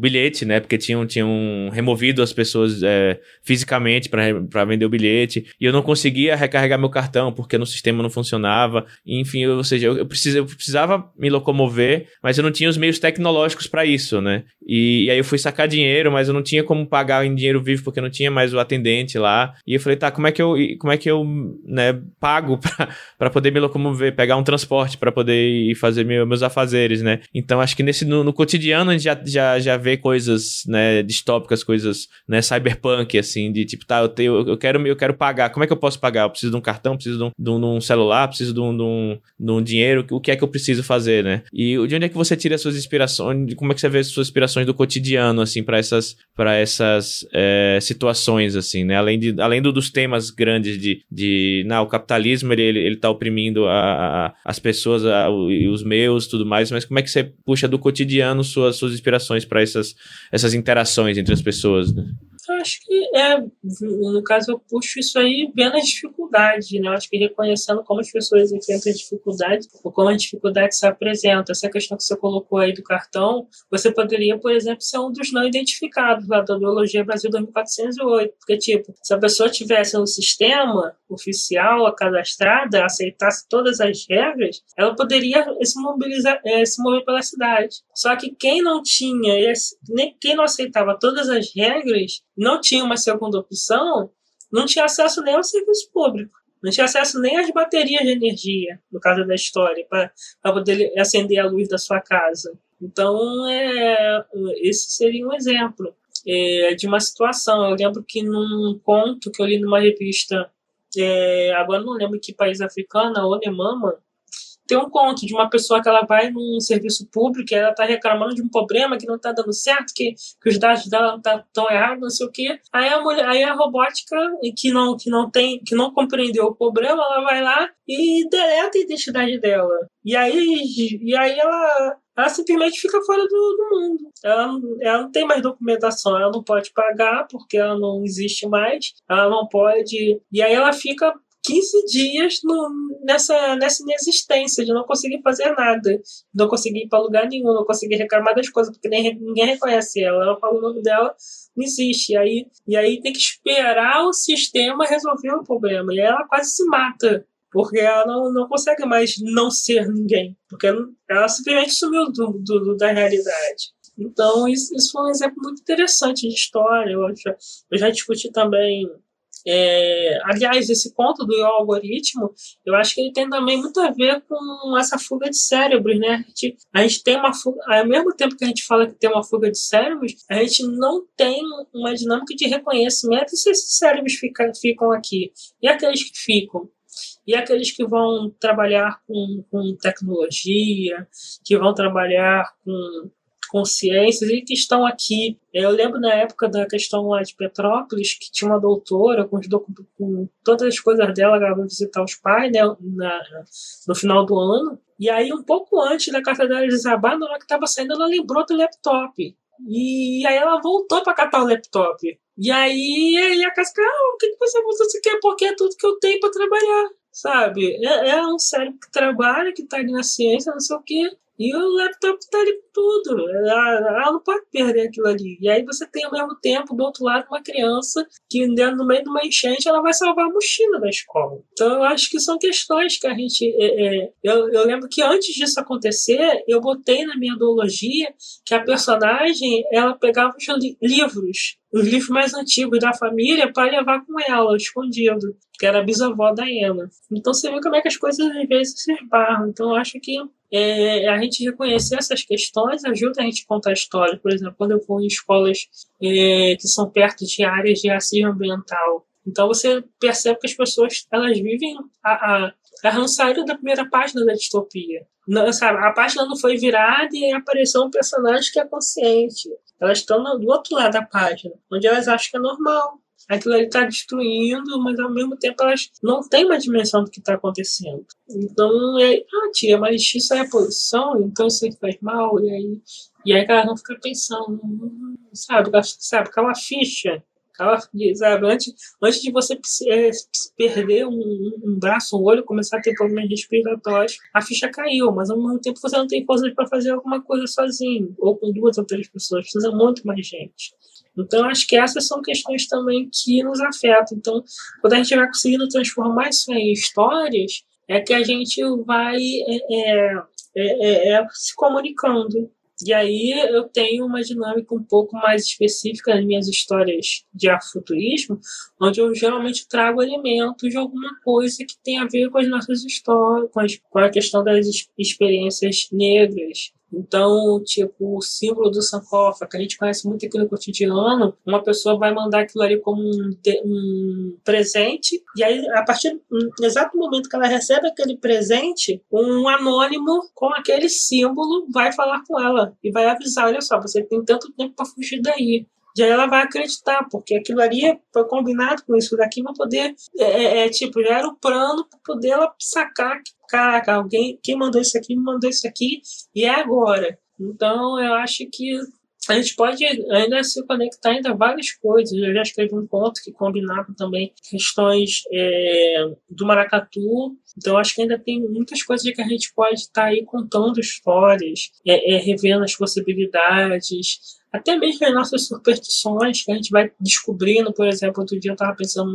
bilhete, né? Porque tinham, tinham removido as pessoas é, fisicamente para vender o bilhete e eu não conseguia recarregar meu cartão porque no sistema não funcionava. Enfim, ou seja, eu, eu, precisava, eu precisava me locomover, mas eu não tinha os meios tecnológicos para isso, né? E, e, aí eu fui sacar dinheiro, mas eu não tinha como pagar em dinheiro vivo porque não tinha mais o atendente lá. E eu falei, tá, como é que eu, como é que eu né, pago [laughs] para poder me locomover, pegar um transporte para poder ir fazer meu, meus afazeres, né? Então acho que nesse no, no cotidiano a gente já, já vê coisas, né, distópicas, coisas, né, cyberpunk, assim, de tipo, tá, eu, tenho, eu, quero, eu quero pagar, como é que eu posso pagar? Eu preciso de um cartão, preciso de um, de um, de um celular, preciso de um, de, um, de um dinheiro, o que é que eu preciso fazer, né? E de onde é que você tira as suas inspirações, como é que você vê as suas inspirações do cotidiano, assim, para essas, pra essas é, situações, assim, né? Além, de, além do, dos temas grandes de, de não, o capitalismo, ele, ele, ele tá oprimindo a, a, as pessoas, a, os meus, tudo mais, mas como é que você puxa do cotidiano suas, suas inspirações para essas, essas interações entre as pessoas. Né? Eu acho que é, no caso, eu puxo isso aí vendo as dificuldades, né? Eu acho que reconhecendo como as pessoas enfrentam as dificuldades, ou como a dificuldade se apresenta. Essa questão que você colocou aí do cartão, você poderia, por exemplo, ser um dos não identificados lá da Biologia Brasil 2408. Porque, tipo, se a pessoa tivesse no sistema oficial, a cadastrada, aceitasse todas as regras, ela poderia se mobilizar, é, se mover pela cidade. Só que quem não tinha, esse, nem quem não aceitava todas as regras, não tinha uma segunda opção, não tinha acesso nem ao serviço público. Não tinha acesso nem às baterias de energia, no caso da história, para poder acender a luz da sua casa. Então, é, esse seria um exemplo é, de uma situação. Eu lembro que num conto que eu li numa revista, é, agora não lembro que país africano, a Onemama, tem um conto de uma pessoa que ela vai num serviço público e ela está reclamando de um problema que não está dando certo, que, que os dados dela estão tá, errados, não sei o quê. Aí a, mulher, aí a robótica, que não, que, não tem, que não compreendeu o problema, ela vai lá e deleta a identidade dela. E aí, e aí ela, ela simplesmente fica fora do, do mundo. Ela, ela não tem mais documentação, ela não pode pagar porque ela não existe mais, ela não pode. E aí ela fica 15 dias no, nessa, nessa inexistência, de não conseguir fazer nada, não conseguir ir para lugar nenhum, não conseguir reclamar das coisas, porque nem, ninguém reconhece ela. Ela fala o nome dela, não existe. E aí, e aí tem que esperar o sistema resolver o problema. E ela quase se mata, porque ela não, não consegue mais não ser ninguém, porque ela simplesmente sumiu do, do da realidade. Então, isso, isso foi um exemplo muito interessante de história. Eu já, eu já discuti também É, aliás, esse ponto do algoritmo, eu acho que ele tem também muito a ver com essa fuga de cérebros, né? A gente, a gente tem uma fuga, ao mesmo tempo que a gente fala que tem uma fuga de cérebros, a gente não tem uma dinâmica de reconhecimento se esses cérebros fica, ficam aqui. E aqueles que ficam? E aqueles que vão trabalhar com, com tecnologia, que vão trabalhar com consciências e que estão aqui. Eu lembro na época da questão lá de Petrópolis, que tinha uma doutora com, com todas as coisas dela, ela vai visitar os pais né, na, no final do ano. E aí, um pouco antes da carta dela desabar, na hora que estava saindo, ela lembrou do laptop. E aí ela voltou para catar o laptop. E aí, aí a casca, ah, o que, você, você quer? Porque é tudo que eu tenho para trabalhar, sabe? É, é, um cérebro que trabalha, que está ali na ciência, não sei o quê. E o laptop tá ali tudo. Ela, ela, não pode perder aquilo ali. E aí você tem ao mesmo tempo, do outro lado, uma criança que no meio de uma enchente ela vai salvar a mochila da escola. Então eu acho que são questões que a gente. É, é, eu, eu lembro que antes disso acontecer, eu botei na minha ideologia que a personagem ela pegava os li livros os livros mais antigos da família para levar com ela, escondido, que era a bisavó da Ena. Então você vê como é que as coisas às vezes se esbarram. Então eu acho que é, a gente reconhecer essas questões ajuda a gente a contar a história. Por exemplo, quando eu vou em escolas é, que são perto de áreas de racismo ambiental, então você percebe que as pessoas elas vivem a, a saíram da primeira página da distopia. Não, sabe, a página não foi virada e apareceu um personagem que é consciente. Elas estão do outro lado da página, onde elas acham que é normal. Aquilo ali está destruindo, mas ao mesmo tempo elas não têm uma dimensão do que está acontecendo. Então, é, ah, tia, mas isso é poluição, então isso aí faz mal, e aí, e aí elas vão ficar pensando, sabe, sabe, aquela ficha ela, sabe, antes, antes de você é, perder um, um, braço, um olho, começar a ter problemas respiratórios, a ficha caiu, mas ao mesmo tempo você não tem força para fazer alguma coisa sozinho, ou com duas ou três pessoas, precisa muito mais gente. Então, acho que essas são questões também que nos afetam. Então, quando a gente vai conseguindo transformar isso em histórias, é que a gente vai é, é, é, é se comunicando. E aí eu tenho uma dinâmica um pouco mais específica nas minhas histórias de afrofuturismo, onde eu geralmente trago elementos de alguma coisa que tem a ver com as nossas histórias, com, as, com a questão das experiências negras, então, tipo, o símbolo do Sankofa, que a gente conhece muito aqui no cotidiano, uma pessoa vai mandar aquilo ali como um, um presente, e aí, a partir do exato momento que ela recebe aquele presente, um anônimo com aquele símbolo vai falar com ela e vai avisar: olha só, você tem tanto tempo para fugir daí. E aí ela vai acreditar, porque aquilo ali foi combinado com isso daqui para poder, é, é, é, tipo, já era o plano para poder ela sacar que, caraca, alguém, quem mandou isso aqui, me mandou isso aqui, e é agora. Então eu acho que a gente pode ainda se conectar ainda várias coisas. Eu já escrevi um conto que combinava também questões é, do maracatu. Então, acho que ainda tem muitas coisas que a gente pode estar tá aí contando histórias, é, é, revendo as possibilidades, até mesmo as nossas superstições que a gente vai descobrindo, por exemplo, outro dia eu estava pensando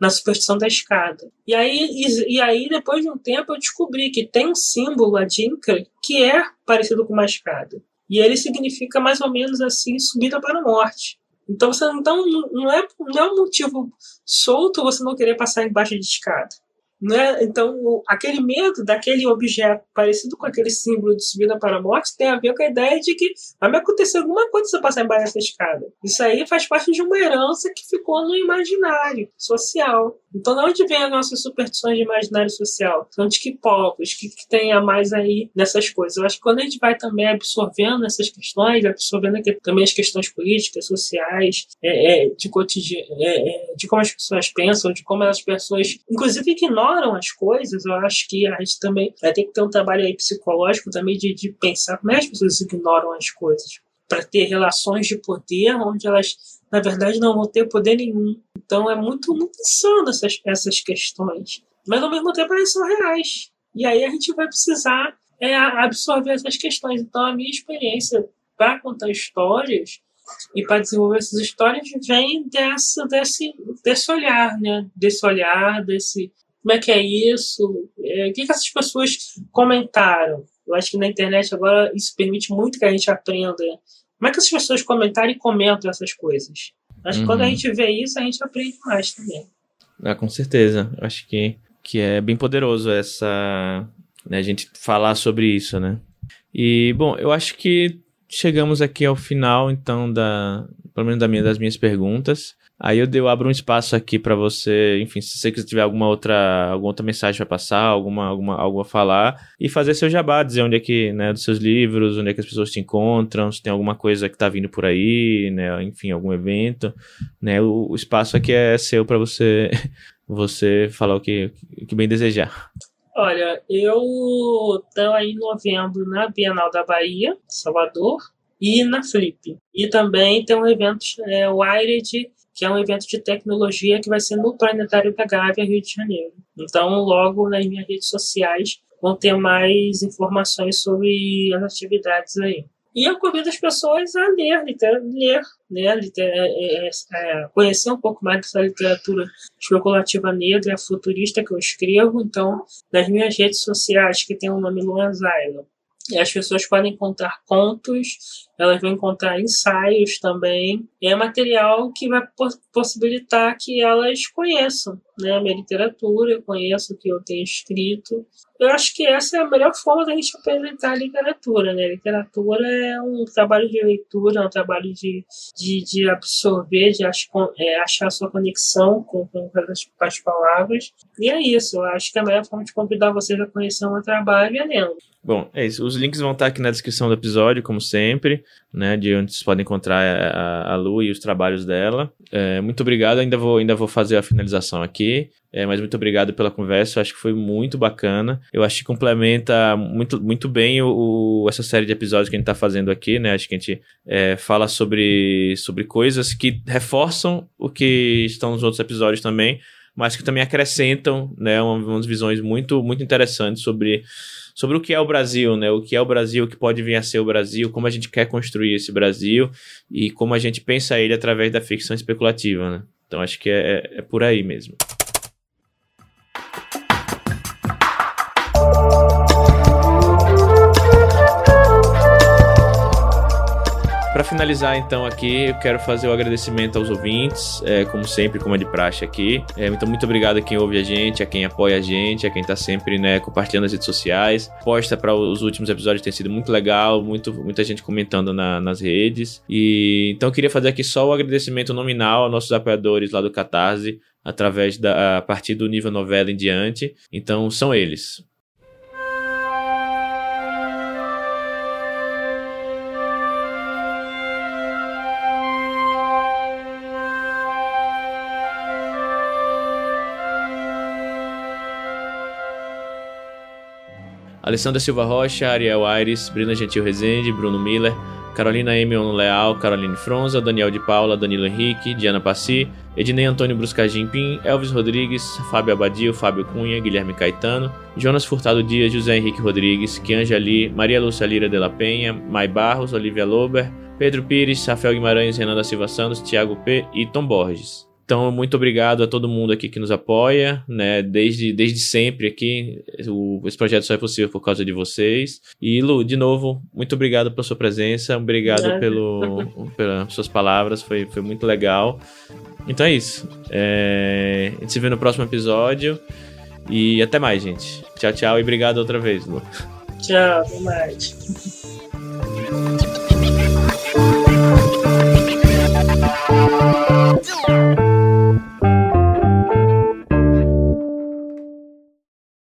na superstição da escada. E aí, e, e, aí, depois de um tempo, eu descobri que tem um símbolo, a Jinka, que é parecido com uma escada. E ele significa mais ou menos assim, subida para a morte. Então, você, então não, é, não é um motivo solto você não querer passar embaixo de escada. Né? Então, aquele medo daquele objeto parecido com aquele símbolo de subida para a morte tem a ver com a ideia de que vai me acontecer alguma coisa se eu passar embaixo dessa escada. Isso aí faz parte de uma herança que ficou no imaginário social. Então, de onde vem as nossas superstições de imaginário social? São de que povos? O que, que tem a mais aí nessas coisas? Eu acho que quando a gente vai também absorvendo essas questões, absorvendo aqui também as questões políticas, sociais, é, é, de é, é, de como as pessoas pensam, de como as pessoas, inclusive, ignoram as coisas, eu acho que a gente também vai ter que ter um trabalho aí psicológico também de, de pensar como é que as pessoas ignoram as coisas para ter relações de poder onde elas, na verdade, não vão ter poder nenhum. Então é muito, muito insano essas, essas questões. Mas ao mesmo tempo elas são reais. E aí a gente vai precisar é, absorver essas questões. Então a minha experiência para contar histórias e para desenvolver essas histórias vem dessa, desse, desse olhar, né? Desse olhar, desse como é que é isso? É, o que, que essas pessoas comentaram? Eu acho que na internet agora isso permite muito que a gente aprenda como é que as pessoas comentam e comentam essas coisas? Acho que quando a uhum. gente vê isso, a gente aprende mais também. Ah, com certeza. Eu acho que, que é bem poderoso essa. Né, a gente falar sobre isso, né? E, bom, eu acho que chegamos aqui ao final, então, da, pelo menos da minha, das minhas perguntas. Aí eu, eu abro um espaço aqui para você, enfim, se você tiver alguma outra, alguma outra mensagem para passar, alguma, alguma, algo a falar, e fazer seu jabá, dizer onde é que, né, dos seus livros, onde é que as pessoas te encontram, se tem alguma coisa que tá vindo por aí, né, enfim, algum evento, né, o, o espaço aqui é seu para você, [laughs] você falar o que, o que bem desejar. Olha, eu estou aí em novembro na Bienal da Bahia, Salvador, e na Flip. E também tem um evento, é, Wired, que é um evento de tecnologia que vai ser no Planetário da Gávea, Rio de Janeiro. Então, logo nas minhas redes sociais vão ter mais informações sobre as atividades aí. E eu convido as pessoas a ler, ler, né, é, é, é, conhecer um pouco mais dessa literatura especulativa negra, futurista que eu escrevo. Então, nas minhas redes sociais, que tem o nome Luan Zylo, as pessoas podem encontrar contos, elas vão encontrar ensaios também. É material que vai possibilitar que elas conheçam né, a minha literatura, conheçam o que eu tenho escrito. Eu acho que essa é a melhor forma da gente apresentar a literatura. Né? A literatura é um trabalho de leitura, é um trabalho de, de, de absorver, de ach, é, achar a sua conexão com, com, as, com as palavras. E é isso. Eu acho que a melhor forma de convidar vocês a conhecer o meu trabalho é lendo. Bom, é isso. Os links vão estar aqui na descrição do episódio, como sempre, né? De onde vocês podem encontrar a, a Lu e os trabalhos dela. É, muito obrigado. Ainda vou, ainda vou fazer a finalização aqui. É, mas muito obrigado pela conversa. Eu acho que foi muito bacana. Eu acho que complementa muito, muito bem o, o essa série de episódios que a gente está fazendo aqui, né? Acho que a gente é, fala sobre, sobre coisas que reforçam o que estão nos outros episódios também, mas que também acrescentam, né? Umas visões muito, muito interessantes sobre sobre o que é o Brasil, né? O que é o Brasil, o que pode vir a ser o Brasil, como a gente quer construir esse Brasil e como a gente pensa ele através da ficção especulativa, né? Então acho que é, é, é por aí mesmo. Para finalizar, então, aqui, eu quero fazer o agradecimento aos ouvintes, é, como sempre, como é de praxe aqui. É, então, muito obrigado a quem ouve a gente, a quem apoia a gente, a quem tá sempre né, compartilhando nas redes sociais. Posta para os últimos episódios tem sido muito legal, muito, muita gente comentando na, nas redes. E então, eu queria fazer aqui só o agradecimento nominal aos nossos apoiadores lá do Catarse, através da a partir do nível novela em diante. Então, são eles. Alessandra Silva Rocha, Ariel Aires, Brina Gentil Rezende, Bruno Miller, Carolina Emion Leal, Caroline Fronza, Daniel de Paula, Danilo Henrique, Diana Passi, Ednei Antônio Bruscagim Pim, Elvis Rodrigues, Fábio Abadio, Fábio Cunha, Guilherme Caetano, Jonas Furtado Dias, José Henrique Rodrigues, Kianja Ali, Maria Lúcia Lira de la Penha, Mai Barros, Olivia Lober, Pedro Pires, Rafael Guimarães, Renan da Silva Santos, Thiago P. e Tom Borges. Então, muito obrigado a todo mundo aqui que nos apoia, né? Desde, desde sempre aqui. O, esse projeto só é possível por causa de vocês. E, Lu, de novo, muito obrigado pela sua presença, obrigado é. pelo, pelas suas palavras, foi, foi muito legal. Então é isso. É, a gente se vê no próximo episódio. E até mais, gente. Tchau, tchau e obrigado outra vez, Lu. Tchau, até mais.